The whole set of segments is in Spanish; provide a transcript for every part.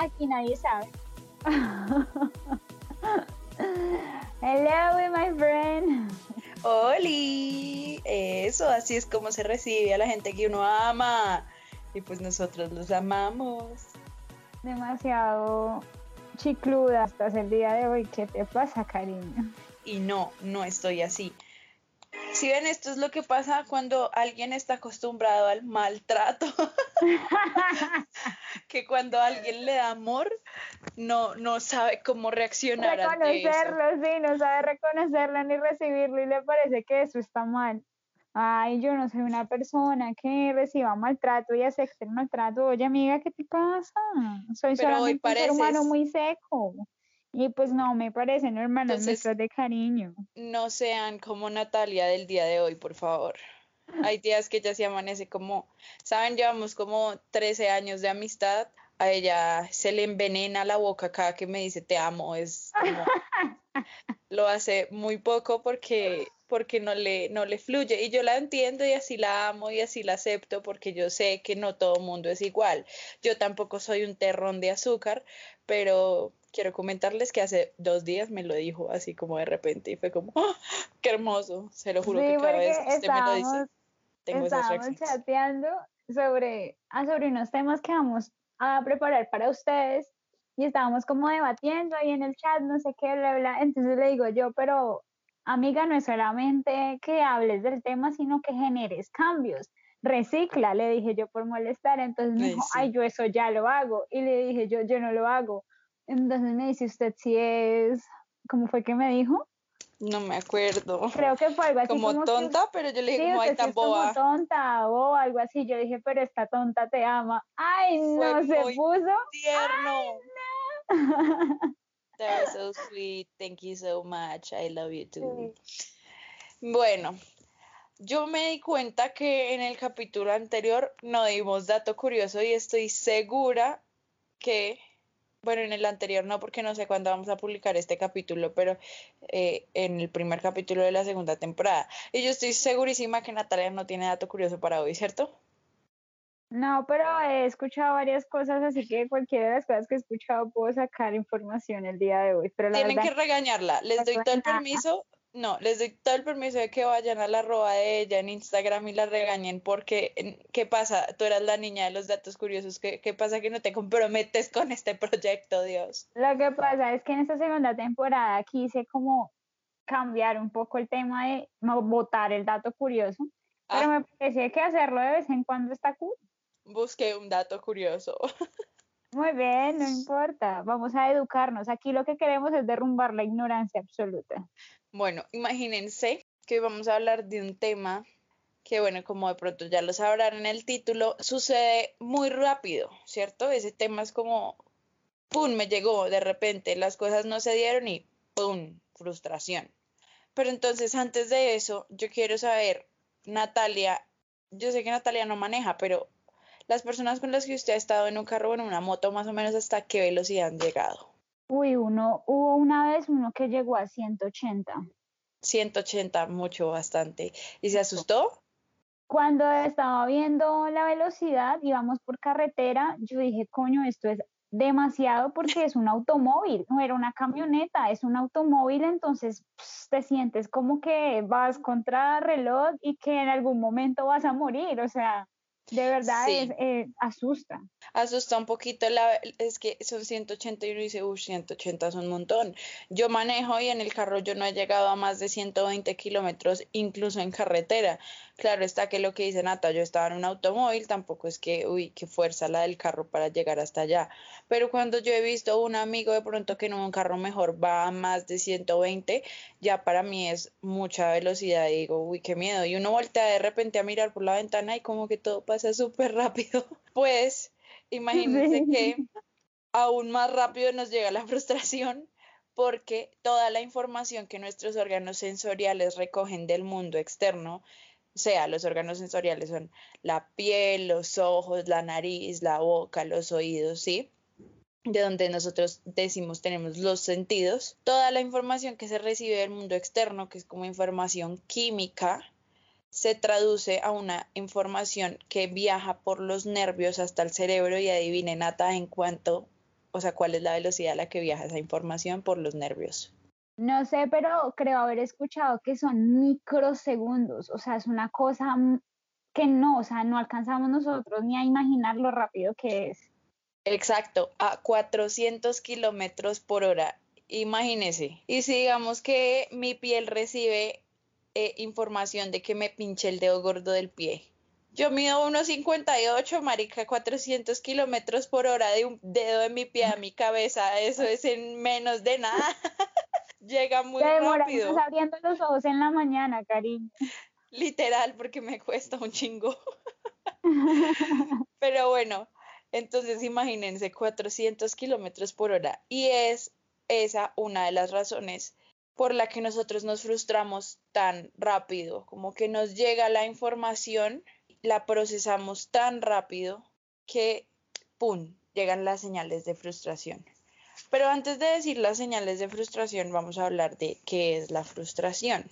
Aquí Nadie Sabe. Hello, my friend. Oli, eso, así es como se recibe a la gente que uno ama. Y pues nosotros los amamos. Demasiado chicluda hasta el día de hoy. ¿Qué te pasa, cariño? Y no, no estoy así. Si ven, esto es lo que pasa cuando alguien está acostumbrado al maltrato. que cuando alguien le da amor, no, no sabe cómo reaccionar reconocerlo, ante sí, no sabe reconocerlo ni recibirlo y le parece que eso está mal. Ay, yo no soy una persona que reciba maltrato y acepte el maltrato. Oye, amiga, ¿qué te pasa? Soy solamente un ser humano muy seco. Y pues no, me parecen hermanos nuestros de cariño. No sean como Natalia del día de hoy, por favor. Hay días que ella se amanece como, saben, llevamos como 13 años de amistad. A ella se le envenena la boca cada que me dice te amo. Es como, lo hace muy poco porque porque no le, no le fluye. Y yo la entiendo y así la amo y así la acepto porque yo sé que no todo mundo es igual. Yo tampoco soy un terrón de azúcar, pero quiero comentarles que hace dos días me lo dijo así como de repente y fue como, ¡Ah! ¡qué hermoso! Se lo juro que cada vez que usted me lo dice, tengo estábamos chateando sobre, ah, sobre unos temas que vamos a preparar para ustedes y estábamos como debatiendo ahí en el chat, no sé qué, bla, bla. Entonces le digo yo, pero amiga, no es solamente que hables del tema, sino que generes cambios. Recicla, le dije yo por molestar. Entonces me dijo, ay, yo eso ya lo hago. Y le dije yo, yo no lo hago. Entonces me dice usted si es, ¿cómo fue que me dijo? No me acuerdo. Creo que fue algo así. Como, tonta, pero yo le dije, como, ay, tan boba. Como tonta o algo así. Yo dije, pero esta tonta te ama. Ay, no, se puso. Tierno. Ay, no. So sweet. Thank you so much. I love you too. Bueno, yo me di cuenta que en el capítulo anterior no dimos dato curioso y estoy segura que bueno, en el anterior no, porque no sé cuándo vamos a publicar este capítulo, pero eh, en el primer capítulo de la segunda temporada. Y yo estoy segurísima que Natalia no tiene dato curioso para hoy, ¿cierto? No, pero he escuchado varias cosas, así que cualquiera de las cosas que he escuchado puedo sacar información el día de hoy. Pero Tienen que regañarla. Les doy todo el permiso no, les doy todo el permiso de que vayan a la arroba de ella en Instagram y la regañen porque, ¿qué pasa? Tú eras la niña de los datos curiosos, ¿qué, qué pasa que no te comprometes con este proyecto, Dios? Lo que pasa es que en esta segunda temporada quise como cambiar un poco el tema de no votar el dato curioso, pero ah. me parecía que hacerlo de vez en cuando está cool. Busqué un dato curioso. Muy bien, no importa, vamos a educarnos. Aquí lo que queremos es derrumbar la ignorancia absoluta. Bueno, imagínense que hoy vamos a hablar de un tema que, bueno, como de pronto ya lo sabrán en el título, sucede muy rápido, ¿cierto? Ese tema es como, ¡pum!, me llegó de repente, las cosas no se dieron y ¡pum!, frustración. Pero entonces, antes de eso, yo quiero saber, Natalia, yo sé que Natalia no maneja, pero las personas con las que usted ha estado en un carro o en una moto, más o menos hasta qué velocidad han llegado. Uy, uno, hubo una vez uno que llegó a 180. 180, mucho, bastante. ¿Y se asustó? Cuando estaba viendo la velocidad, íbamos por carretera, yo dije, coño, esto es demasiado porque es un automóvil, no era una camioneta, es un automóvil, entonces te sientes como que vas contra reloj y que en algún momento vas a morir, o sea, de verdad es, eh, asusta. Asusta un poquito, la, es que son 180 y uno dice, uff, 180 son un montón. Yo manejo y en el carro yo no he llegado a más de 120 kilómetros, incluso en carretera. Claro está que lo que dice Nata, yo estaba en un automóvil, tampoco es que, uy, qué fuerza la del carro para llegar hasta allá. Pero cuando yo he visto un amigo de pronto que en un carro mejor va a más de 120, ya para mí es mucha velocidad y digo, uy, qué miedo. Y uno voltea de repente a mirar por la ventana y como que todo pasa súper rápido. Pues imagínense que aún más rápido nos llega la frustración porque toda la información que nuestros órganos sensoriales recogen del mundo externo sea, los órganos sensoriales son la piel, los ojos, la nariz, la boca, los oídos, ¿sí? De donde nosotros decimos tenemos los sentidos. Toda la información que se recibe del mundo externo, que es como información química, se traduce a una información que viaja por los nervios hasta el cerebro y adivine Nata en cuánto, o sea, cuál es la velocidad a la que viaja esa información por los nervios. No sé, pero creo haber escuchado que son microsegundos, o sea, es una cosa que no, o sea, no alcanzamos nosotros ni a imaginar lo rápido que es. Exacto, a 400 kilómetros por hora. Imagínese. Y si digamos que mi piel recibe eh, información de que me pinche el dedo gordo del pie. Yo mido 1,58, marica, 400 kilómetros por hora de un dedo de mi pie a mi cabeza. Eso es en menos de nada. Llega muy Te rápido. abriendo los ojos en la mañana, cariño. Literal, porque me cuesta un chingo. Pero bueno, entonces imagínense 400 kilómetros por hora. Y es esa una de las razones por la que nosotros nos frustramos tan rápido, como que nos llega la información, la procesamos tan rápido que, ¡pum!, llegan las señales de frustración. Pero antes de decir las señales de frustración, vamos a hablar de qué es la frustración.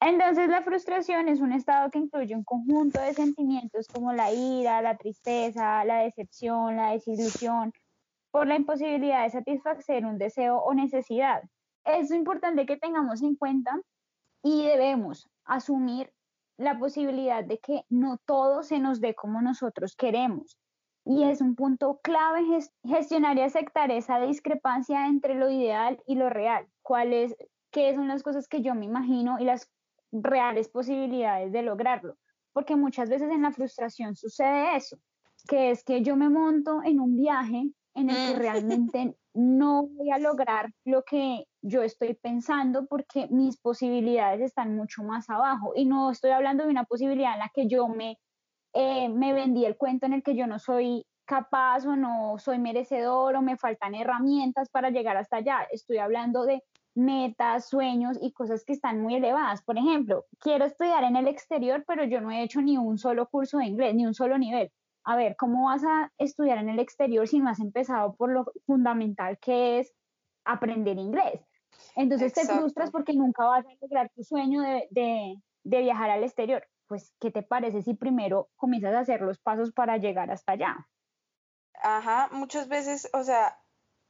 Entonces la frustración es un estado que incluye un conjunto de sentimientos como la ira, la tristeza, la decepción, la desilusión por la imposibilidad de satisfacer un deseo o necesidad es importante que tengamos en cuenta y debemos asumir la posibilidad de que no todo se nos dé como nosotros queremos. Y es un punto clave gestionar y aceptar esa discrepancia entre lo ideal y lo real. ¿Cuáles, qué son las cosas que yo me imagino y las reales posibilidades de lograrlo? Porque muchas veces en la frustración sucede eso, que es que yo me monto en un viaje en el que realmente no voy a lograr lo que yo estoy pensando porque mis posibilidades están mucho más abajo. Y no estoy hablando de una posibilidad en la que yo me, eh, me vendí el cuento en el que yo no soy capaz o no soy merecedor o me faltan herramientas para llegar hasta allá. Estoy hablando de metas, sueños y cosas que están muy elevadas. Por ejemplo, quiero estudiar en el exterior, pero yo no he hecho ni un solo curso de inglés, ni un solo nivel. A ver, ¿cómo vas a estudiar en el exterior si no has empezado por lo fundamental que es aprender inglés? Entonces te frustras porque nunca vas a lograr tu sueño de, viajar al exterior. Pues, ¿qué te parece si primero comienzas a hacer los pasos para llegar hasta allá? Ajá, muchas veces, o sea,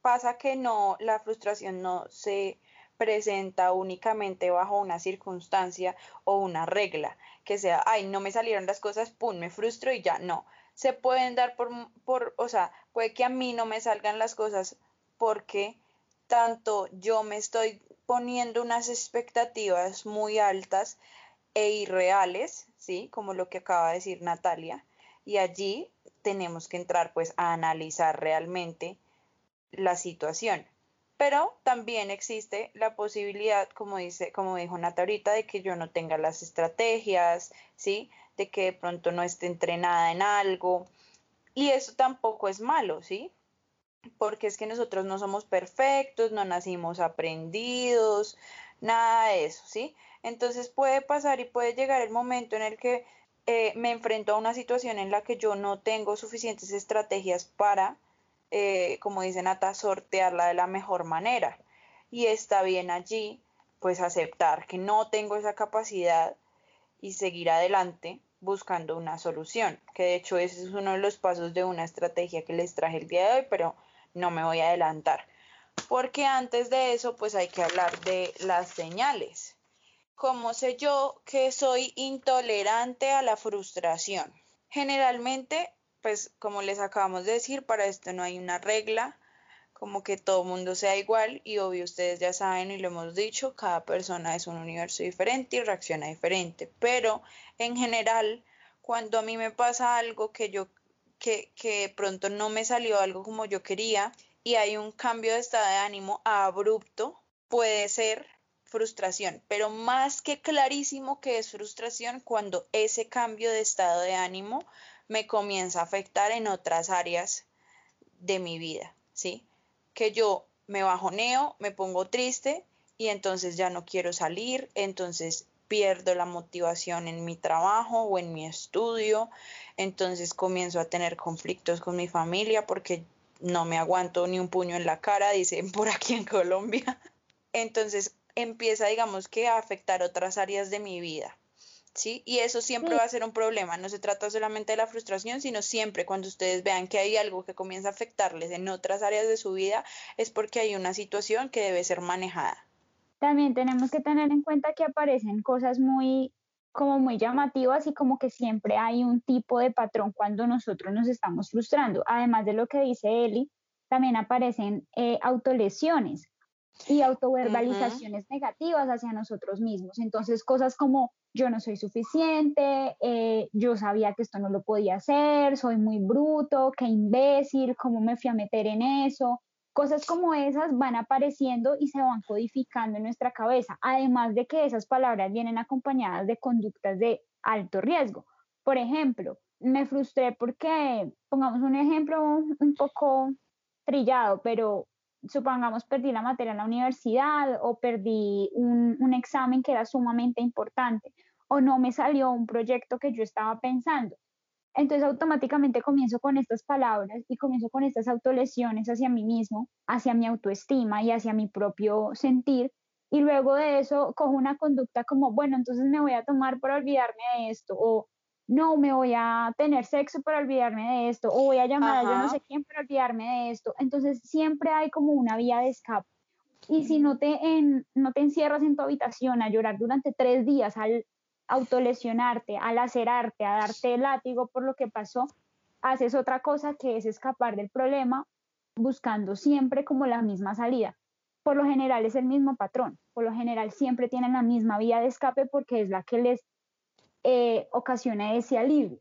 pasa que no, la frustración no se presenta únicamente bajo una circunstancia o una regla, que sea, ay, no me salieron las cosas, pum, me frustro y ya, no. Se pueden dar por, por, o sea, puede que a mí no me salgan las cosas porque tanto yo me estoy poniendo unas expectativas muy altas e irreales, ¿sí? Como lo que acaba de decir Natalia. Y allí tenemos que entrar pues a analizar realmente la situación. Pero también existe la posibilidad, como dice, como dijo Natalia de que yo no tenga las estrategias, ¿sí? De que de pronto no esté entrenada en algo. Y eso tampoco es malo, ¿sí? porque es que nosotros no somos perfectos, no nacimos aprendidos, nada de eso, ¿sí? Entonces puede pasar y puede llegar el momento en el que eh, me enfrento a una situación en la que yo no tengo suficientes estrategias para, eh, como dice Nata, sortearla de la mejor manera. Y está bien allí, pues aceptar que no tengo esa capacidad y seguir adelante buscando una solución, que de hecho ese es uno de los pasos de una estrategia que les traje el día de hoy, pero no me voy a adelantar. Porque antes de eso, pues hay que hablar de las señales. ¿Cómo sé yo que soy intolerante a la frustración? Generalmente, pues como les acabamos de decir, para esto no hay una regla, como que todo mundo sea igual y obvio ustedes ya saben y lo hemos dicho, cada persona es un universo diferente y reacciona diferente, pero en general, cuando a mí me pasa algo que yo que, que pronto no me salió algo como yo quería y hay un cambio de estado de ánimo abrupto, puede ser frustración, pero más que clarísimo que es frustración cuando ese cambio de estado de ánimo me comienza a afectar en otras áreas de mi vida, ¿sí? Que yo me bajoneo, me pongo triste y entonces ya no quiero salir, entonces pierdo la motivación en mi trabajo o en mi estudio, entonces comienzo a tener conflictos con mi familia porque no me aguanto ni un puño en la cara, dicen por aquí en Colombia. Entonces empieza, digamos que, a afectar otras áreas de mi vida. ¿sí? Y eso siempre va a ser un problema. No se trata solamente de la frustración, sino siempre cuando ustedes vean que hay algo que comienza a afectarles en otras áreas de su vida, es porque hay una situación que debe ser manejada. También tenemos que tener en cuenta que aparecen cosas muy como muy llamativas y como que siempre hay un tipo de patrón cuando nosotros nos estamos frustrando. Además de lo que dice Eli, también aparecen eh, autolesiones y autoverbalizaciones negativas hacia nosotros mismos. Entonces, cosas como yo no soy suficiente, eh, yo sabía que esto no lo podía hacer, soy muy bruto, qué imbécil, cómo me fui a meter en eso. Cosas como esas van apareciendo y se van codificando en nuestra cabeza, además de que esas palabras vienen acompañadas de conductas de alto riesgo. Por ejemplo, me frustré porque, pongamos un ejemplo un poco trillado, pero supongamos perdí la materia en la universidad o perdí un, un, examen que era sumamente importante o no me salió un proyecto que yo estaba pensando. Entonces automáticamente comienzo con estas palabras y comienzo con estas autolesiones hacia mí mismo, hacia mi autoestima y hacia mi propio sentir. Y luego de eso cojo una conducta como, bueno, entonces me voy a tomar para olvidarme de esto o no, me voy a tener sexo para olvidarme de esto, o voy a llamar a yo no sé quién para olvidarme de esto. Entonces siempre hay como una vía de escape. Y si no te, en, no te encierras en tu habitación a llorar durante tres días, al autolesionarte, al lacerarte, a darte látigo por lo que pasó, haces otra cosa que es escapar del problema buscando siempre como la misma salida. Por lo general es el mismo patrón, por lo general siempre tienen la misma vía de escape porque es la que les eh, ocasiona ese alivio.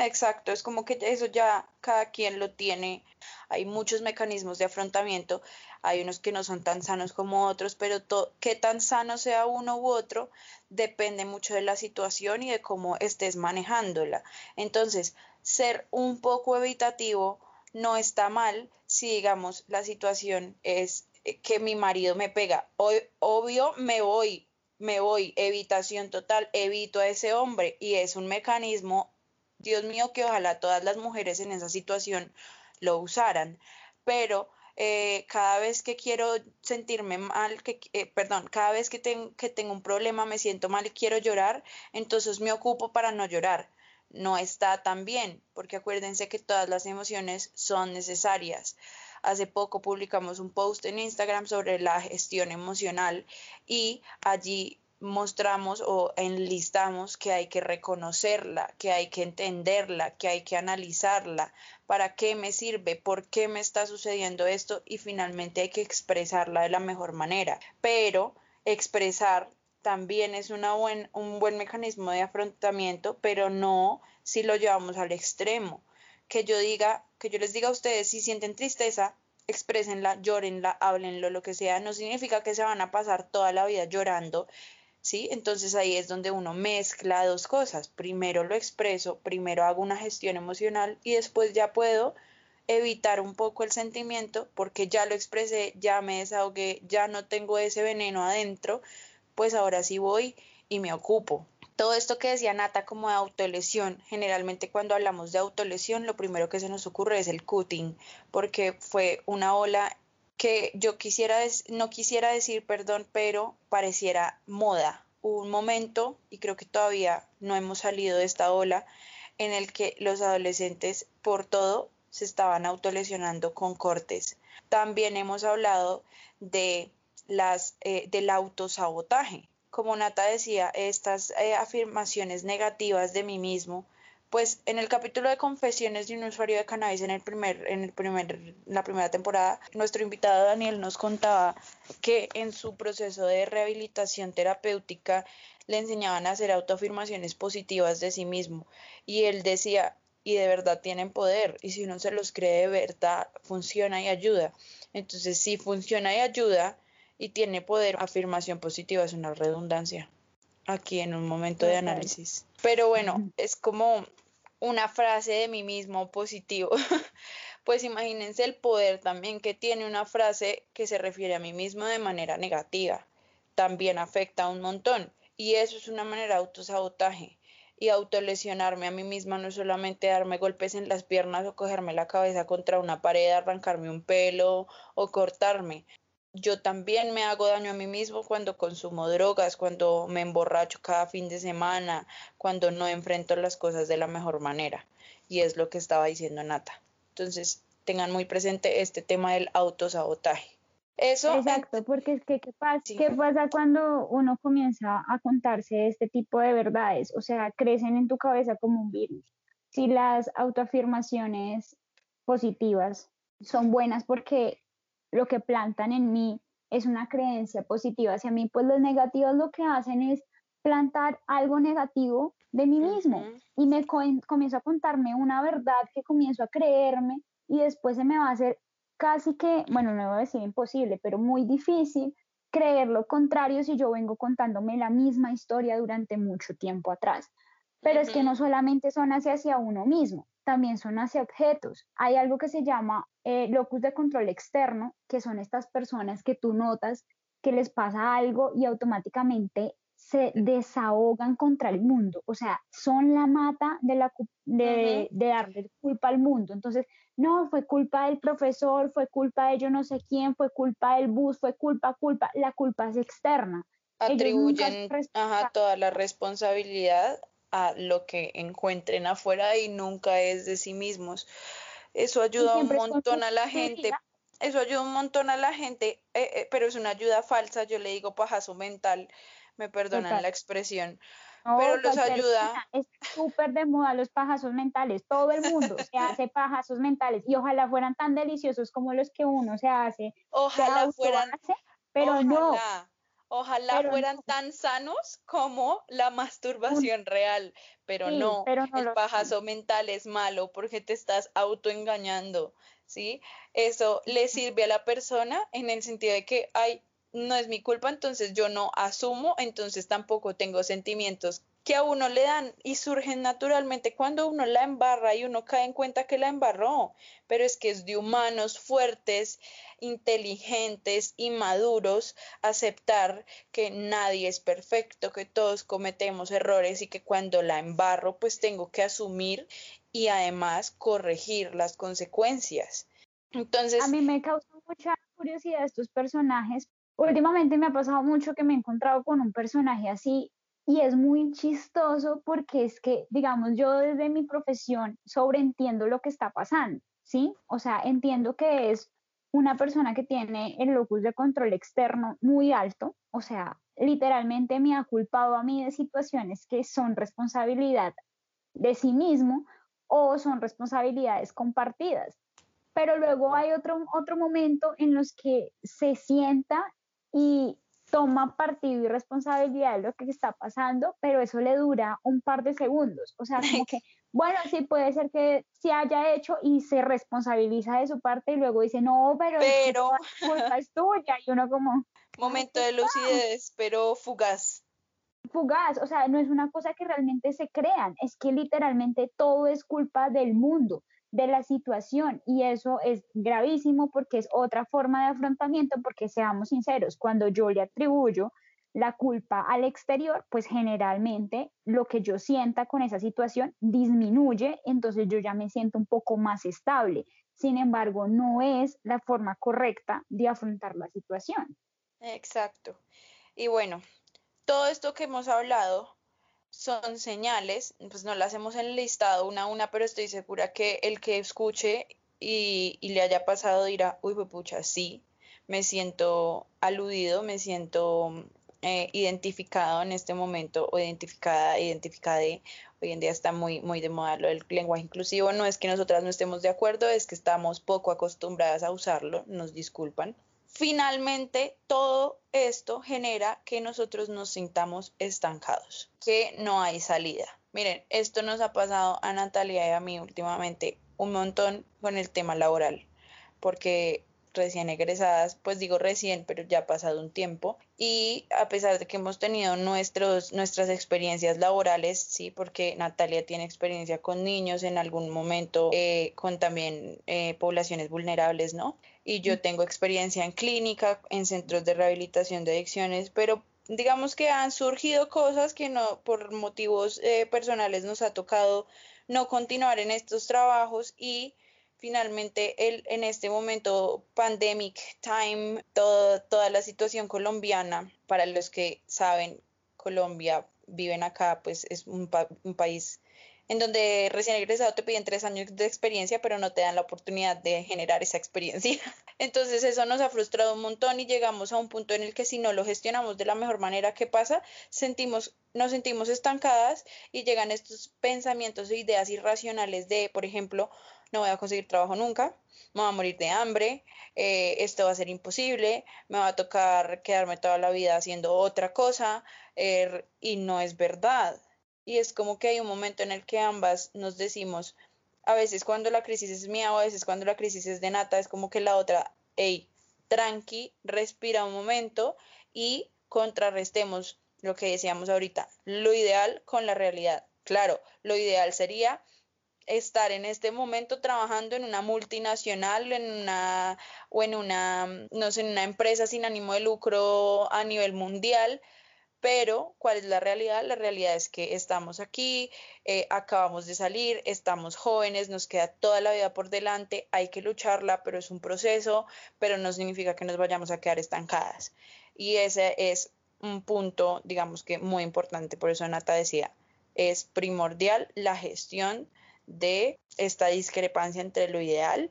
exacto, es como que eso ya cada quien lo tiene. Hay muchos mecanismos de afrontamiento, hay unos que no son tan sanos como otros, pero qué tan sano sea uno u otro depende mucho de la situación y de cómo estés manejándola. Entonces, ser un poco evitativo no está mal si, digamos, la situación es que mi marido me pega. obvio, me voy me voy, evitación total, evito a ese hombre y es un mecanismo, Dios mío, que ojalá todas las mujeres en esa situación lo usaran, pero eh, cada vez que quiero sentirme mal, que, eh, perdón, cada vez que, que tengo un problema, me siento mal y quiero llorar, entonces me ocupo para no llorar. No está tan bien, porque acuérdense que todas las emociones son necesarias. Hace poco publicamos un post en Instagram sobre la gestión emocional y allí mostramos o enlistamos que hay que reconocerla, que hay que entenderla, que hay que analizarla, para qué me sirve, por qué me está sucediendo esto y finalmente hay que expresarla de la mejor manera. Pero expresar también es buen, un buen mecanismo de afrontamiento, pero no si lo llevamos al extremo. Que yo diga, que yo les diga a ustedes, si sienten tristeza, exprésenla, llórenla, háblenlo, lo que sea, no significa que se van a pasar toda la vida llorando, ¿sí? Entonces ahí es donde uno mezcla dos cosas. Primero lo expreso, primero hago una gestión emocional y después ya puedo evitar un poco el sentimiento porque ya lo expresé, ya me desahogué, ya no tengo ese veneno adentro, pues ahora sí voy y me ocupo. Todo esto que decía Nata como de autolesión, generalmente cuando hablamos de autolesión lo primero que se nos ocurre es el cutting, porque fue una ola que yo quisiera, no quisiera decir perdón, pero pareciera moda. Hubo un momento, y creo que todavía no hemos salido de esta ola, en el que los adolescentes por todo se estaban autolesionando con cortes. También hemos hablado de las, eh, del autosabotaje, como Nata decía, estas eh, afirmaciones negativas de mí mismo, pues en el capítulo de confesiones de un usuario de cannabis en el primer, en el primer, la primera temporada, nuestro invitado Daniel nos contaba que en su proceso de rehabilitación terapéutica le enseñaban a hacer autoafirmaciones positivas de sí mismo y él decía, y de verdad tienen poder, y si uno se los cree de verdad, funciona y ayuda. Entonces, si funciona y ayuda, y tiene poder. Afirmación positiva es una redundancia aquí en un momento de análisis. Pero bueno, es como una frase de mí mismo positivo. pues imagínense el poder también que tiene una frase que se refiere a mí mismo de manera negativa. También afecta un montón. Y eso es una manera de autosabotaje. Y autolesionarme a mí misma no es solamente darme golpes en las piernas o cogerme la cabeza contra una pared, arrancarme un pelo o cortarme yo también me hago daño a mí mismo cuando consumo drogas, cuando me emborracho cada fin de semana, cuando no enfrento las cosas de la mejor manera. Y es lo que estaba diciendo Nata. Entonces, tengan muy presente este tema del autosabotaje. Eso. Exacto, porque es que ¿qué pasa? ¿qué pasa cuando uno comienza a contarse este tipo de verdades? O sea, crecen en tu cabeza como un virus. Si las autoafirmaciones positivas son buenas porque lo que plantan en mí es una creencia positiva hacia mí, pues los negativos lo que hacen es plantar algo negativo de mí mismo. Y me comienzo a contarme una verdad que comienzo a creerme y después se me va a hacer casi que, bueno, no voy a decir imposible, pero muy difícil creer lo contrario si yo vengo contándome la misma historia durante mucho tiempo atrás. Pero es que no solamente son hacia, hacia uno mismo, también son hacia objetos. Hay algo que se llama eh, locus de control externo, que son estas personas que tú notas que les pasa algo y automáticamente se desahogan contra el mundo, o sea, son la mata de, la, de, de, darle culpa al mundo. Entonces, no, fue culpa del profesor, fue culpa de yo no sé quién, fue culpa del bus, fue culpa, culpa, la culpa es externa. Atribuyen toda la responsabilidad a lo que encuentren afuera y nunca es de sí mismos. Eso ayuda un montón a la gente. Eso ayuda un montón a la gente, eh, eh, pero es una ayuda falsa. Yo le digo pajazo mental, me perdonan la expresión. pero los ayuda. Es súper de moda los pajazos mentales. Todo el mundo se hace pajazos mentales y ojalá fueran tan deliciosos como los que uno se hace. Ojalá fueran. pero no Ojalá fueran tan sanos como la masturbación real, pero no, el pajazo mental es malo porque te estás autoengañando, ¿sí? Eso le sirve a la persona en el sentido de que, ay, no es mi culpa, entonces yo no asumo, entonces tampoco tengo sentimientos que a uno le dan y surgen naturalmente cuando uno la embarra y uno cae en cuenta que la embarró, pero es que es de humanos fuertes, inteligentes y maduros aceptar que nadie es perfecto, que todos cometemos errores y que cuando la embarro pues tengo que asumir y además corregir las consecuencias. Entonces, a mí me causa mucha curiosidad estos personajes. Últimamente me ha pasado mucho que me he encontrado con un personaje así y es muy chistoso porque es que, digamos, yo desde mi profesión sobreentiendo lo que está pasando, ¿sí? O sea, entiendo que es una persona que tiene el locus de control externo muy alto, o sea, literalmente me ha culpado a mí de situaciones que son responsabilidad de sí mismo o son responsabilidades compartidas. Pero luego hay otro, otro momento en los que se sienta y toma partido y responsabilidad de lo que está pasando, pero eso le dura un par de segundos. O sea, como que, bueno, sí puede ser que se haya hecho y se responsabiliza de su parte y luego dice, no, pero, culpa es tuya. Y uno como... Momento de lucidez, pero fugaz. Fugaz, o sea, no es una cosa que realmente se crean, es que literalmente todo es culpa del mundo de la situación y eso es gravísimo porque es otra forma de afrontamiento porque seamos sinceros, cuando yo le atribuyo la culpa al exterior, pues generalmente lo que yo sienta con esa situación disminuye, entonces yo ya me siento un poco más estable. Sin embargo, no es la forma correcta de afrontar la situación. Exacto. Y bueno, todo esto que hemos hablado son señales, pues no las hemos enlistado una a una, pero estoy segura que el que escuche y, le haya pasado dirá, uy, pues pucha, sí, me siento aludido, me siento eh, identificado en este momento o identificada, identificada de, hoy en día está muy, muy de moda lo del lenguaje inclusivo, no es que nosotras no estemos de acuerdo, es que estamos poco acostumbradas a usarlo, nos disculpan. Finalmente, todo esto genera que nosotros nos sintamos estancados, que no hay salida. Miren, esto nos ha pasado a Natalia y a mí últimamente un montón con el tema laboral, porque recién egresadas, pues digo recién, pero ya ha pasado un tiempo. Y a pesar de que hemos tenido nuestros, nuestras experiencias laborales, sí, porque Natalia tiene experiencia con niños en algún momento, eh, con también eh, poblaciones vulnerables, ¿no? Y yo tengo experiencia en clínica, en centros de rehabilitación de adicciones, pero digamos que han surgido cosas que no, por motivos eh, personales nos ha tocado no continuar en estos trabajos y finalmente el, en este momento pandemic time, toda la situación colombiana, para los que saben, Colombia, viven acá, pues es un, un país en donde recién egresado te piden tres años de experiencia, pero no te dan la oportunidad de generar esa experiencia. Entonces eso nos ha frustrado un montón y llegamos a un punto en el que si no lo gestionamos de la mejor manera, ¿qué pasa? Sentimos, nos sentimos estancadas y llegan estos pensamientos e ideas irracionales de, por ejemplo, no voy a conseguir trabajo nunca, me voy a morir de hambre, eh, esto va a ser imposible, me va a tocar quedarme toda la vida haciendo otra cosa er, y no es verdad y es como que hay un momento en el que ambas nos decimos, a veces cuando la crisis es mía o a veces cuando la crisis es de Nata, es como que la otra, hey, tranqui, respira un momento y contrarrestemos lo que decíamos ahorita, lo ideal con la realidad. Claro, lo ideal sería estar en este momento trabajando en una multinacional en una, o en una, no sé, en una empresa sin ánimo de lucro a nivel mundial, pero ¿cuál es la realidad? La realidad es que estamos aquí, eh, acabamos de salir, estamos jóvenes, nos queda toda la vida por delante, hay que lucharla, pero es un proceso, pero no significa que nos vayamos a quedar estancadas. Y ese es un punto, digamos que muy importante, por eso Nata decía, es primordial la gestión de esta discrepancia entre lo ideal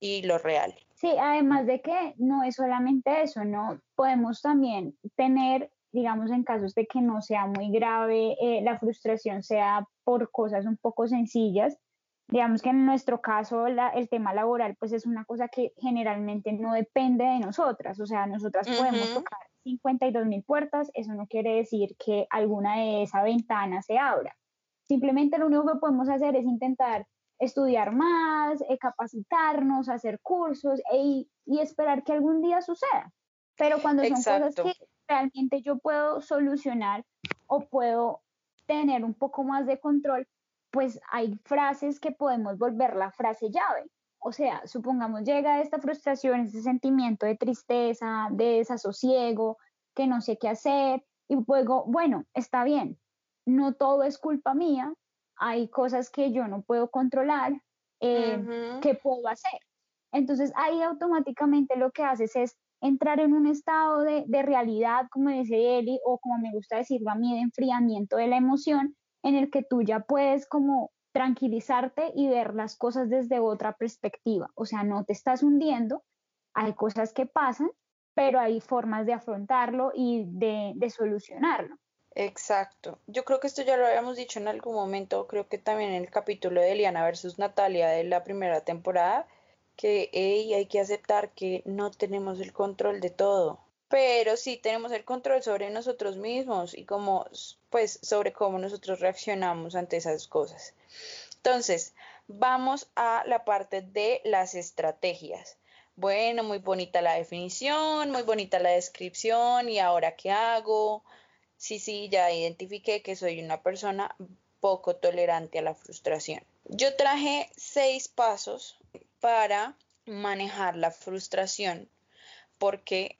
y lo real. Sí, además de que no es solamente eso, ¿no? Podemos también tener digamos, en casos de que no sea muy grave, eh, la frustración sea por cosas un poco sencillas. Digamos que en nuestro caso el tema laboral pues es una cosa que generalmente no depende de nosotras, o sea, nosotras podemos tocar 52 mil puertas, eso no quiere decir que alguna de esa ventana se abra. Simplemente lo único que podemos hacer es intentar estudiar más, eh, capacitarnos, hacer cursos e, y esperar que algún día suceda. Pero cuando son cosas que realmente yo puedo solucionar o puedo tener un poco más de control, pues hay frases que podemos volver la frase llave. O sea, supongamos llega esta frustración, ese sentimiento de tristeza, de desasosiego, que no sé qué hacer, y luego, bueno, está bien, no todo es culpa mía, hay cosas que yo no puedo controlar, eh, ¿qué puedo hacer? Entonces ahí automáticamente lo que haces es entrar en un estado de, realidad, como dice Eli, o como me gusta decirlo a mí, de enfriamiento de la emoción, en el que tú ya puedes como tranquilizarte y ver las cosas desde otra perspectiva. O sea, no te estás hundiendo, hay cosas que pasan, pero hay formas de afrontarlo y de, de solucionarlo. Exacto. Yo creo que esto ya lo habíamos dicho en algún momento, creo que también en el capítulo de Eliana versus Natalia de la primera temporada, que hay que aceptar que no tenemos el control de todo, pero sí tenemos el control sobre nosotros mismos y cómo, pues, sobre cómo nosotros reaccionamos ante esas cosas. Entonces, vamos a la parte de las estrategias. Bueno, muy bonita la definición, muy bonita la descripción y ahora qué hago. Sí, sí, ya identifiqué que soy una persona poco tolerante a la frustración. Yo traje seis pasos para manejar la frustración, porque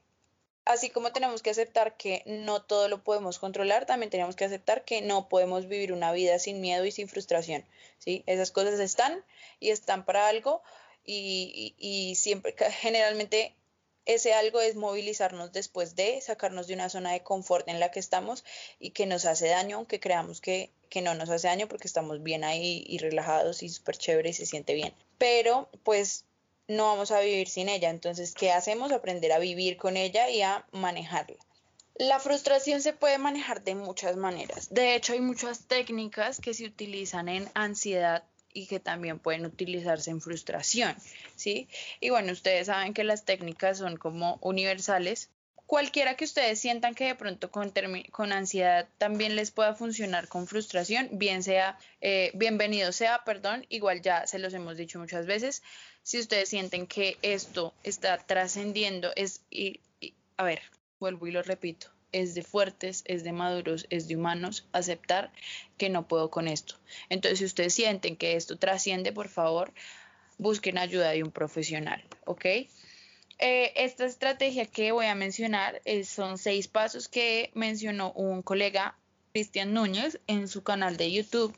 así como tenemos que aceptar que no todo lo podemos controlar, también tenemos que aceptar que no podemos vivir una vida sin miedo y sin frustración, ¿sí? Esas cosas están y están para algo y, y, siempre, generalmente ese algo es movilizarnos después de sacarnos de una zona de confort en la que estamos y que nos hace daño, aunque creamos que, que no nos hace daño porque estamos bien ahí y relajados y súper chévere y se siente bien pero pues no vamos a vivir sin ella. Entonces, ¿qué hacemos? Aprender a vivir con ella y a manejarla. La frustración se puede manejar de muchas maneras. De hecho, hay muchas técnicas que se utilizan en ansiedad y que también pueden utilizarse en frustración, ¿sí? Y bueno, ustedes saben que las técnicas son como universales cualquiera que ustedes sientan que de pronto con, ansiedad también les pueda funcionar con frustración, bien sea, eh, bienvenido sea, perdón, igual ya se los hemos dicho muchas veces, si ustedes sienten que esto está trascendiendo, es, y, a ver, vuelvo y lo repito, es de fuertes, es de maduros, es de humanos aceptar que no puedo con esto. Entonces, si ustedes sienten que esto trasciende, por favor, busquen ayuda de un profesional, ¿ok? Eh, esta estrategia que voy a mencionar eh, son seis pasos que mencionó un colega, Cristian Núñez, en su canal de YouTube.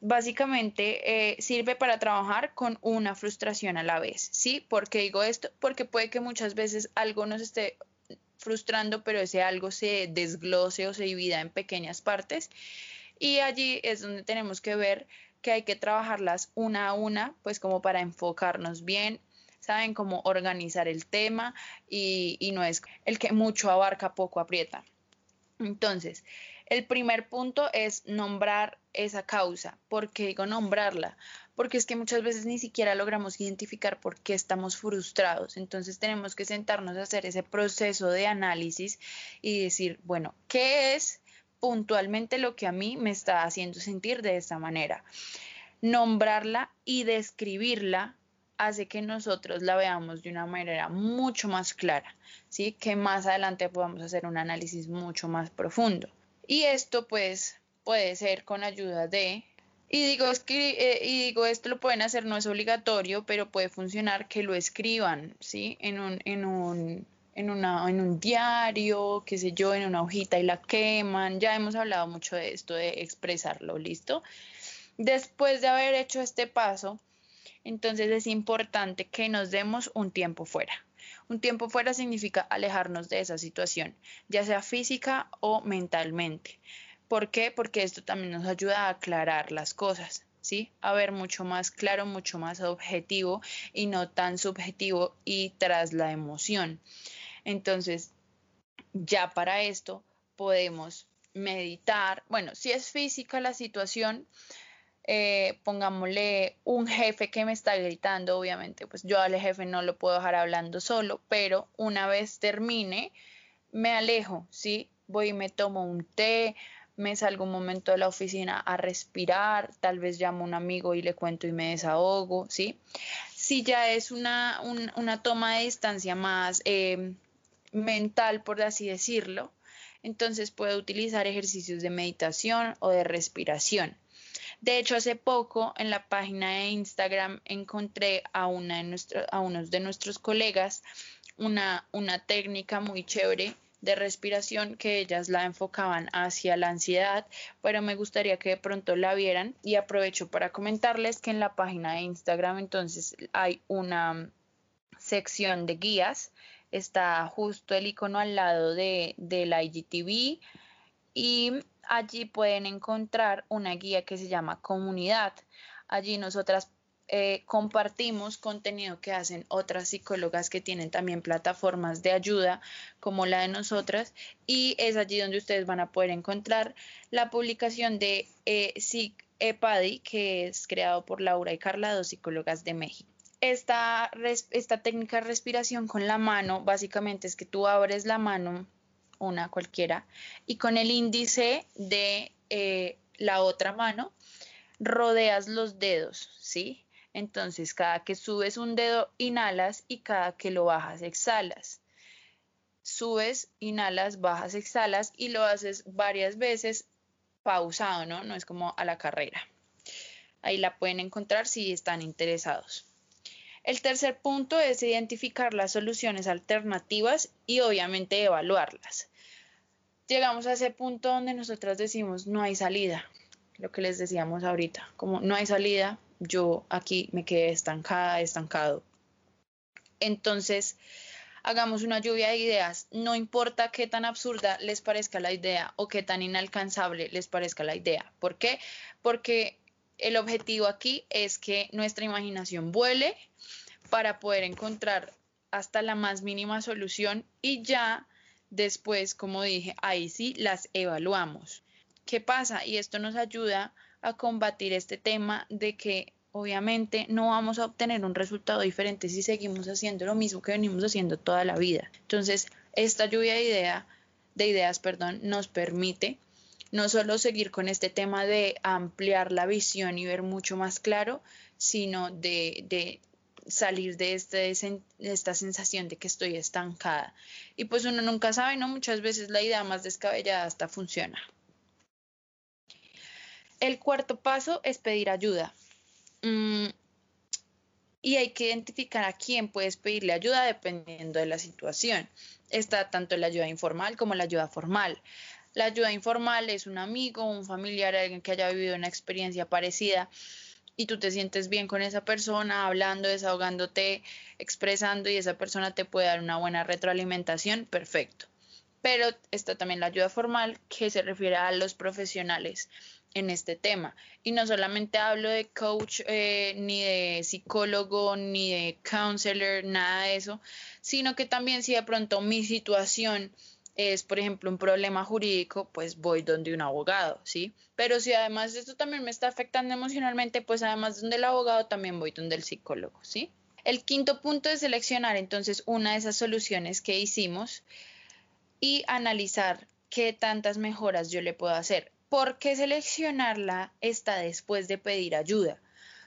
básicamente eh, sirve para trabajar con una frustración a la vez, ¿sí? ¿Por qué digo esto? Porque puede que muchas veces algo nos esté frustrando, pero ese algo se desglose o se divida en pequeñas partes y allí es donde tenemos que ver que hay que trabajarlas una a una, pues como para enfocarnos bien, saben cómo organizar el tema y, no es el que mucho abarca, poco aprieta. Entonces, el primer punto es nombrar esa causa. ¿Por qué digo nombrarla? Porque es que muchas veces ni siquiera logramos identificar por qué estamos frustrados. Entonces tenemos que sentarnos a hacer ese proceso de análisis y decir, bueno, ¿qué es puntualmente lo que a mí me está haciendo sentir de esta manera? Nombrarla y describirla hace que nosotros la veamos de una manera mucho más clara, ¿sí? Que más adelante podamos hacer un análisis mucho más profundo. Y esto pues puede ser con ayuda de... Y digo, eh, y digo, esto lo pueden hacer, no es obligatorio, pero puede funcionar que lo escriban, ¿sí? En un, en un, en, una, en un diario, qué sé yo, en una hojita y la queman. Ya hemos hablado mucho de esto, de expresarlo, ¿listo? Después de haber hecho este paso, entonces es importante que nos demos un tiempo fuera. Un tiempo fuera significa alejarnos de esa situación, ya sea física o mentalmente. ¿Por qué? Porque esto también nos ayuda a aclarar las cosas, ¿sí? A ver mucho más claro, mucho más objetivo y no tan subjetivo y tras la emoción. Entonces, ya para esto podemos meditar. Bueno, si es física la situación, eh, pongámosle un jefe que me está gritando, obviamente, pues yo al jefe no lo puedo dejar hablando solo, pero una vez termine, me alejo, ¿sí? Voy y me tomo un té, me salgo un momento de la oficina a respirar, tal vez llamo a un amigo y le cuento y me desahogo, ¿sí? Si ya es una, una toma de distancia más eh, mental, por así decirlo, entonces puedo utilizar ejercicios de meditación o de respiración. De hecho, hace poco en la página de Instagram encontré a, una de unos de nuestros colegas una, técnica muy chévere de respiración que ellas la enfocaban hacia la ansiedad, pero me gustaría que de pronto la vieran y aprovecho para comentarles que en la página de Instagram entonces hay una sección de guías, está justo el icono al lado de, del IGTV y allí pueden encontrar una guía que se llama comunidad. Allí nosotras eh, compartimos contenido que hacen otras psicólogas que tienen también plataformas de ayuda como la de nosotras y es allí donde ustedes van a poder encontrar la publicación de eh, EPADI que es creado por Laura y Carla, dos psicólogas de México. Esta, esta técnica de respiración con la mano básicamente es que tú abres la mano una cualquiera, y con el índice de eh, la otra mano rodeas los dedos, ¿sí? Entonces, cada que subes un dedo, inhalas y cada que lo bajas, exhalas. Subes, inhalas, bajas, exhalas y lo haces varias veces pausado, ¿no? No es como a la carrera. Ahí la pueden encontrar si están interesados. El tercer punto es identificar las soluciones alternativas y obviamente evaluarlas. Llegamos a ese punto donde nosotras decimos no hay salida, lo que les decíamos ahorita, como no hay salida, yo aquí me quedé estancada, estancado. Entonces, hagamos una lluvia de ideas, no importa qué tan absurda les parezca la idea o qué tan inalcanzable les parezca la idea. ¿Por qué? Porque el objetivo aquí es que nuestra imaginación vuele para poder encontrar hasta la más mínima solución y ya después, como dije, ahí sí las evaluamos. ¿Qué pasa? Y esto nos ayuda a combatir este tema de que obviamente no vamos a obtener un resultado diferente si seguimos haciendo lo mismo que venimos haciendo toda la vida. Entonces, esta lluvia de, idea, de ideas perdón, nos permite no solo seguir con este tema de ampliar la visión y ver mucho más claro, sino de, de salir de, este, esta sensación de que estoy estancada. Y pues uno nunca sabe, ¿no? Muchas veces la idea más descabellada hasta funciona. El cuarto paso es pedir ayuda. Mm, y hay que identificar a quién puedes pedirle ayuda dependiendo de la situación. Está tanto la ayuda informal como la ayuda formal. La ayuda informal es un amigo, un familiar, alguien que haya vivido una experiencia parecida y tú te sientes bien con esa persona, hablando, desahogándote, expresando y esa persona te puede dar una buena retroalimentación, perfecto. Pero está también la ayuda formal que se refiere a los profesionales en este tema. Y no solamente hablo de coach, eh, ni de psicólogo, ni de counselor, nada de eso, sino que también si de pronto mi situación es, por ejemplo, un problema jurídico, pues voy donde un abogado, ¿sí? Pero si además esto también me está afectando emocionalmente, pues además donde el abogado también voy donde el psicólogo, ¿sí? El quinto punto es seleccionar entonces una de esas soluciones que hicimos y analizar qué tantas mejoras yo le puedo hacer. ¿Por qué seleccionarla está después de pedir ayuda?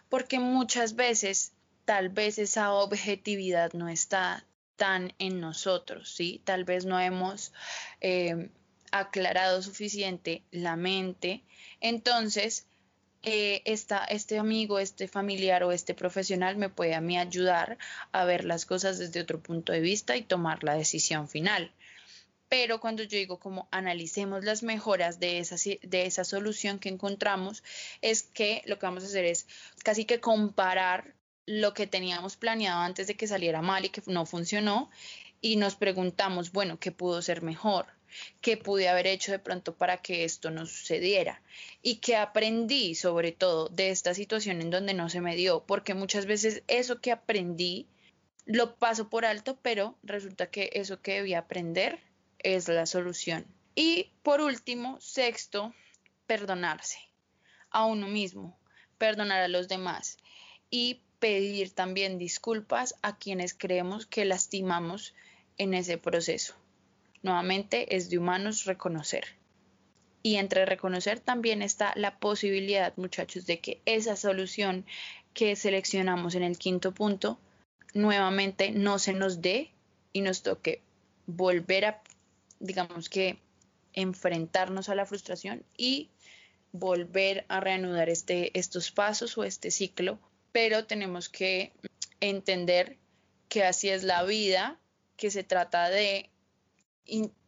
Porque muchas veces tal vez esa objetividad no está tan en nosotros, ¿sí? Tal vez no hemos eh, aclarado suficiente la mente. Entonces, eh, este amigo, este familiar o este profesional me puede a mí ayudar a ver las cosas desde otro punto de vista y tomar la decisión final. Pero cuando yo digo como analicemos las mejoras de esa, de esa solución que encontramos, es que lo que vamos a hacer es casi que comparar lo que teníamos planeado antes de que saliera mal y que no funcionó y nos preguntamos, bueno, ¿qué pudo ser mejor? ¿Qué pude haber hecho de pronto para que esto no sucediera? Y qué aprendí sobre todo de esta situación en donde no se me dio, porque muchas veces eso que aprendí lo paso por alto, pero resulta que eso que debía aprender es la solución. Y por último, sexto, perdonarse a uno mismo, perdonar a los demás y pedir también disculpas a quienes creemos que lastimamos en ese proceso. Nuevamente es de humanos reconocer. Y entre reconocer también está la posibilidad, muchachos, de que esa solución que seleccionamos en el quinto punto nuevamente no se nos dé y nos toque volver a digamos que enfrentarnos a la frustración y volver a reanudar este, estos pasos o este ciclo, pero tenemos que entender que así es la vida, que se trata de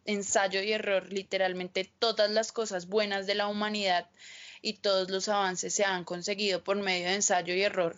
ensayo y error, literalmente todas las cosas buenas de la humanidad y todos los avances se han conseguido por medio de ensayo y error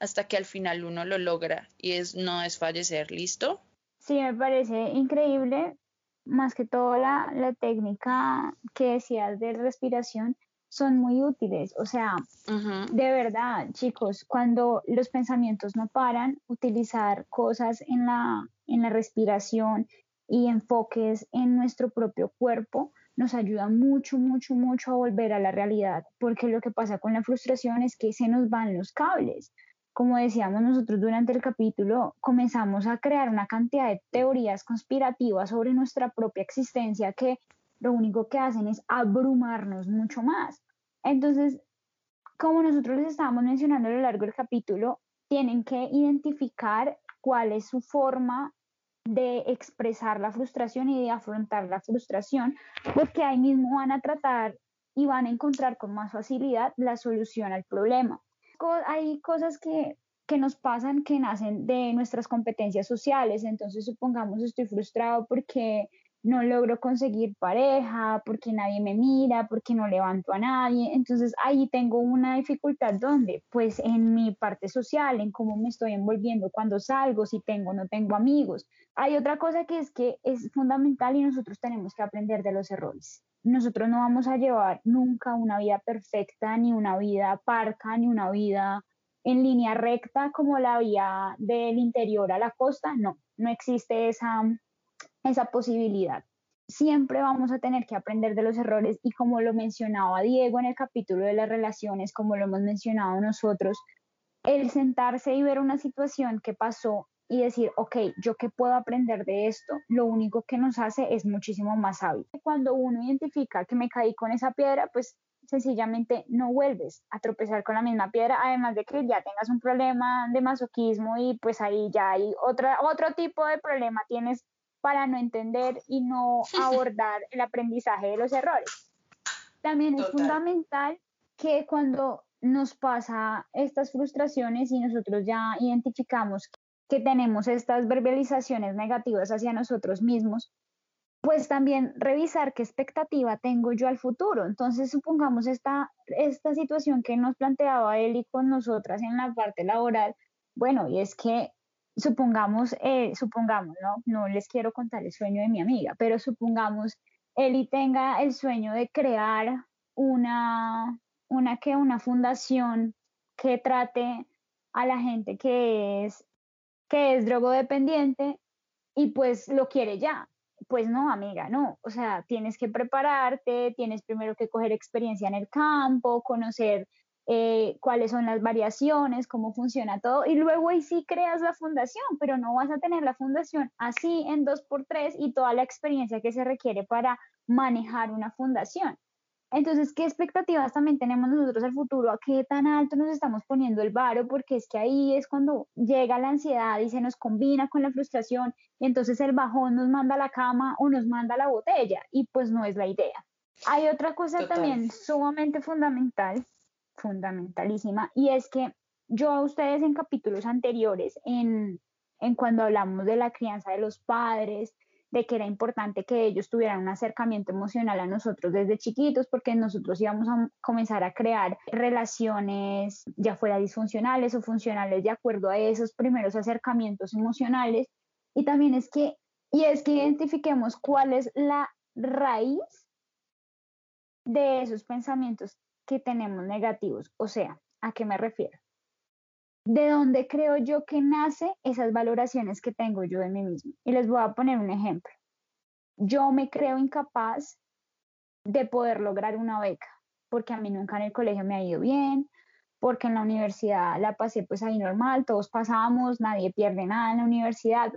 hasta que al final uno lo logra y es no desfallecer, ¿listo? Sí, me parece increíble más que todo la, técnica que decías de respiración, son muy útiles. O sea, de verdad, chicos, cuando los pensamientos no paran, utilizar cosas en la, en la respiración y enfoques en nuestro propio cuerpo nos ayuda mucho, mucho, mucho a volver a la realidad, porque lo que pasa con la frustración es que se nos van los cables como decíamos nosotros durante el capítulo, comenzamos a crear una cantidad de teorías conspirativas sobre nuestra propia existencia que lo único que hacen es abrumarnos mucho más. Entonces, como nosotros les estábamos mencionando a lo largo del capítulo, tienen que identificar cuál es su forma de expresar la frustración y de afrontar la frustración, porque ahí mismo van a tratar y van a encontrar con más facilidad la solución al problema hay cosas que, que nos pasan que nacen de nuestras competencias sociales. Entonces, supongamos, estoy frustrado porque no logro conseguir pareja, porque nadie me mira, porque no levanto a nadie. Entonces ahí tengo una dificultad donde, pues en mi parte social, en cómo me estoy envolviendo cuando salgo, si tengo o no tengo amigos. Hay otra cosa que es que es fundamental y nosotros tenemos que aprender de los errores nosotros no vamos a llevar nunca una vida perfecta, ni una vida parca, ni una vida en línea recta como la vía del interior a la costa. No, no existe esa, esa posibilidad. Siempre vamos a tener que aprender de los errores y como lo mencionaba Diego en el capítulo de las relaciones, como lo hemos mencionado nosotros, el sentarse y ver una situación que pasó y decir, ok, ¿yo qué puedo aprender de esto? Lo único que nos hace es muchísimo más hábil. Cuando uno identifica que me caí con esa piedra, pues sencillamente no vuelves a tropezar con la misma piedra, además de que ya tengas un problema de masoquismo y pues ahí ya hay otra, otro tipo de problema tienes para no entender y no abordar el aprendizaje de los errores. También es fundamental que cuando nos pasa estas frustraciones y nosotros ya identificamos que tenemos estas verbalizaciones negativas hacia nosotros mismos, pues también revisar qué expectativa tengo yo al futuro. Entonces, supongamos esta, esta situación que nos planteaba él y con nosotras en la parte laboral, bueno, y es que supongamos, eh, supongamos, ¿no? No les quiero contar el sueño de mi amiga, pero supongamos Eli tenga el sueño de crear una, una, una fundación que trate a la gente que es, que es drogodependiente y pues lo quiere ya. Pues no, amiga, no. O sea, tienes que prepararte, tienes primero que coger experiencia en el campo, conocer eh, cuáles son las variaciones, cómo funciona todo, y luego ahí sí creas la fundación, pero no vas a tener la fundación así en dos por tres y toda la experiencia que se requiere para manejar una fundación. Entonces, ¿qué expectativas también tenemos nosotros al futuro? ¿A qué tan alto nos estamos poniendo el varo? Porque es que ahí es cuando llega la ansiedad y se nos combina con la frustración y entonces el bajón nos manda a la cama o nos manda a la botella y pues no es la idea. Hay otra cosa también sumamente fundamental fundamentalísima, y es que yo a ustedes en capítulos anteriores, en, en cuando hablamos de la crianza de los padres, de que era importante que ellos tuvieran un acercamiento emocional a nosotros desde chiquitos, porque nosotros íbamos a comenzar a crear relaciones ya fuera disfuncionales o funcionales de acuerdo a esos primeros acercamientos emocionales. Y también es que, y es que identifiquemos cuál es la raíz de esos pensamientos que tenemos negativos. O sea, ¿a qué me refiero? ¿De dónde creo yo que nace esas valoraciones que tengo yo de mí mismo? Y les voy a poner un ejemplo. Yo me creo incapaz de poder lograr una beca, porque a mí nunca en el colegio me ha ido bien, porque en la universidad la pasé pues ahí normal, todos pasamos, nadie pierde nada en la universidad,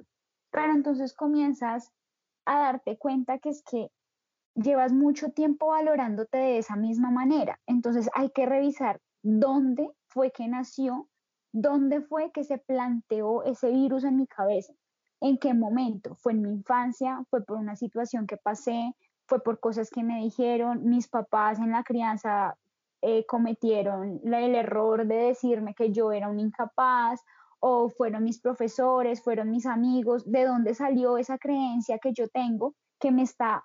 pero entonces comienzas a darte cuenta que es que llevas mucho tiempo valorándote de esa misma manera. Entonces hay que revisar dónde fue que nació, dónde fue que se planteó ese virus en mi cabeza, en qué momento. Fue en mi infancia, fue por una situación que pasé, fue por cosas que me dijeron, mis papás en la crianza eh, cometieron el error de decirme que yo era un incapaz o fueron mis profesores, fueron mis amigos, de dónde salió esa creencia que yo tengo que me está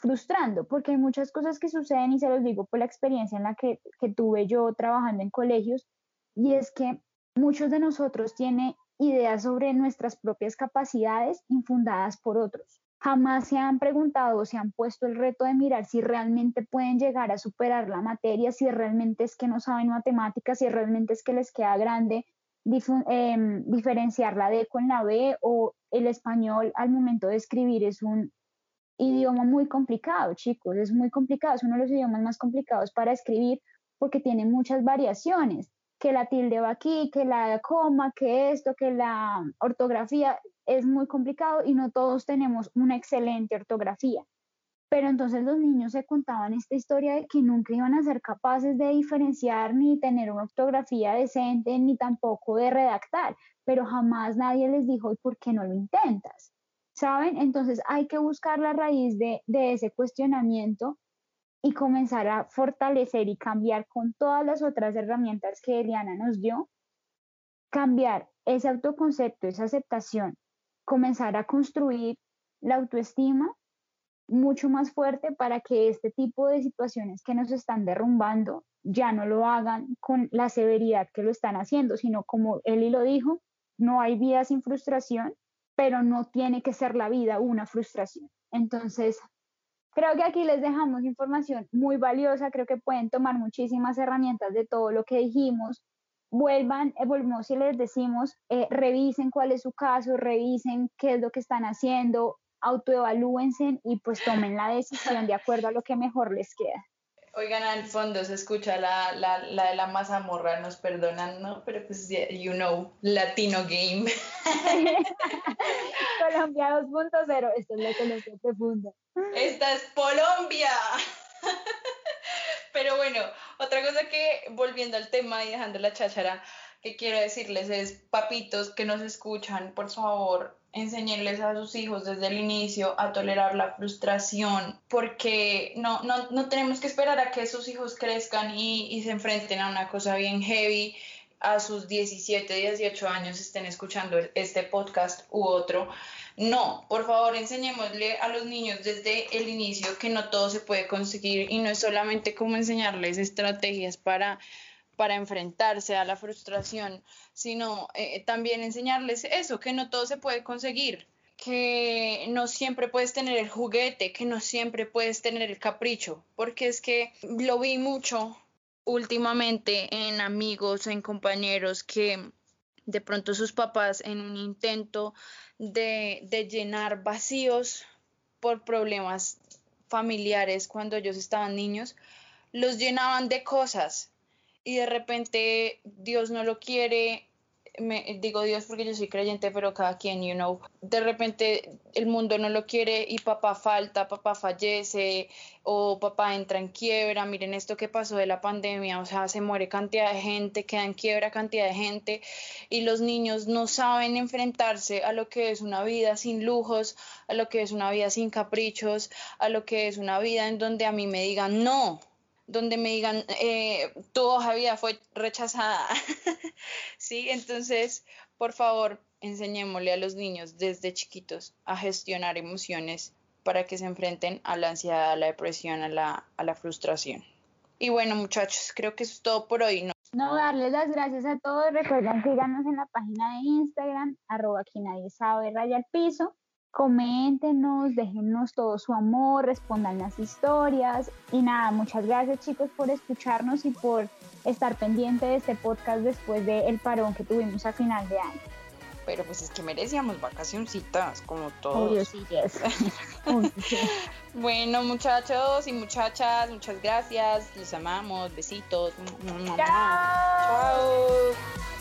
frustrando, porque hay muchas cosas que suceden y se los digo por la experiencia en la que, tuve yo trabajando en colegios, y es que muchos de nosotros tienen ideas sobre nuestras propias capacidades infundadas por otros. Jamás se han preguntado o se han puesto el reto de mirar si realmente pueden llegar a superar la materia, si realmente es que no saben matemáticas, si realmente es que les queda grande em, diferenciar la D con la B o el español al momento de escribir es un idioma muy complicado, chicos, es muy complicado, es uno de los idiomas más complicados para escribir porque tiene muchas variaciones, que la tilde va aquí, que la coma, que esto, que la ortografía es muy complicado y no todos tenemos una excelente ortografía. Pero entonces los niños se contaban esta historia de que nunca iban a ser capaces de diferenciar ni tener una ortografía decente, ni tampoco de redactar, pero jamás nadie les dijo, ¿y por qué no lo intentas? ¿Saben? Entonces hay que buscar la raíz de, ese cuestionamiento y comenzar a fortalecer y cambiar con todas las otras herramientas que Eliana nos dio, cambiar ese autoconcepto, esa aceptación, comenzar a construir la autoestima mucho más fuerte para que este tipo de situaciones que nos están derrumbando ya no lo hagan con la severidad que lo están haciendo, sino como Eli lo dijo, no hay vida sin frustración pero no tiene que ser la vida una frustración. Entonces, creo que aquí les dejamos información muy valiosa, creo que pueden tomar muchísimas herramientas de todo lo que dijimos. Vuelvan, eh, volvemos y les decimos, eh, revisen cuál es su caso, revisen qué es lo que están haciendo, autoevalúense y pues tomen la decisión de acuerdo a lo que mejor les queda. Oigan, al fondo se escucha la, la, la de la mazamorra, nos perdonan, ¿no? Pero pues, you know, Latino Game. Colombia 2.0, esto es lo que nos profundo. Esta es Colombia. Pero bueno, otra cosa que, volviendo al tema y dejando la cháchara, que quiero decirles es, papitos que nos escuchan, por favor, enseñarles a sus hijos desde el inicio a tolerar la frustración, porque no, no, no tenemos que esperar a que sus hijos crezcan y, y, se enfrenten a una cosa bien heavy a sus 17, 18 años estén escuchando este podcast u otro. No, por favor, enseñémosle a los niños desde el inicio que no todo se puede conseguir y no es solamente como enseñarles estrategias para para enfrentarse a la frustración, sino eh, también enseñarles eso, que no todo se puede conseguir, que no siempre puedes tener el juguete, que no siempre puedes tener el capricho, porque es que lo vi mucho últimamente en amigos, en compañeros que de pronto sus papás en un intento de, de llenar vacíos por problemas familiares cuando ellos estaban niños, los llenaban de cosas y de repente Dios no lo quiere, me, digo Dios porque yo soy creyente, pero cada quien, you know, de repente el mundo no lo quiere y papá falta, papá fallece o papá entra en quiebra, miren esto que pasó de la pandemia, o sea, se muere cantidad de gente, queda en quiebra cantidad de gente y los niños no saben enfrentarse a lo que es una vida sin lujos, a lo que es una vida sin caprichos, a lo que es una vida en donde a mí me digan no donde me digan, eh, tu hoja vida fue rechazada. sí, entonces, por favor, enseñémosle a los niños desde chiquitos a gestionar emociones para que se enfrenten a la ansiedad, a la depresión, a la, a la frustración. Y bueno, muchachos, creo que es todo por hoy. ¿no? No, darles las gracias a todos. Recuerden síganos en la página de Instagram, arroba aquí nadie sabe, raya al piso coméntenos, déjennos todo su amor, respondan las historias y nada, muchas gracias chicos por escucharnos y por estar pendiente de este podcast después del parón que tuvimos a final de año. Pero pues es que merecíamos vacacioncitas, como todos. sí, yes. bueno, muchachos y muchachas, muchas gracias. Los amamos. Besitos. Chao. Chao.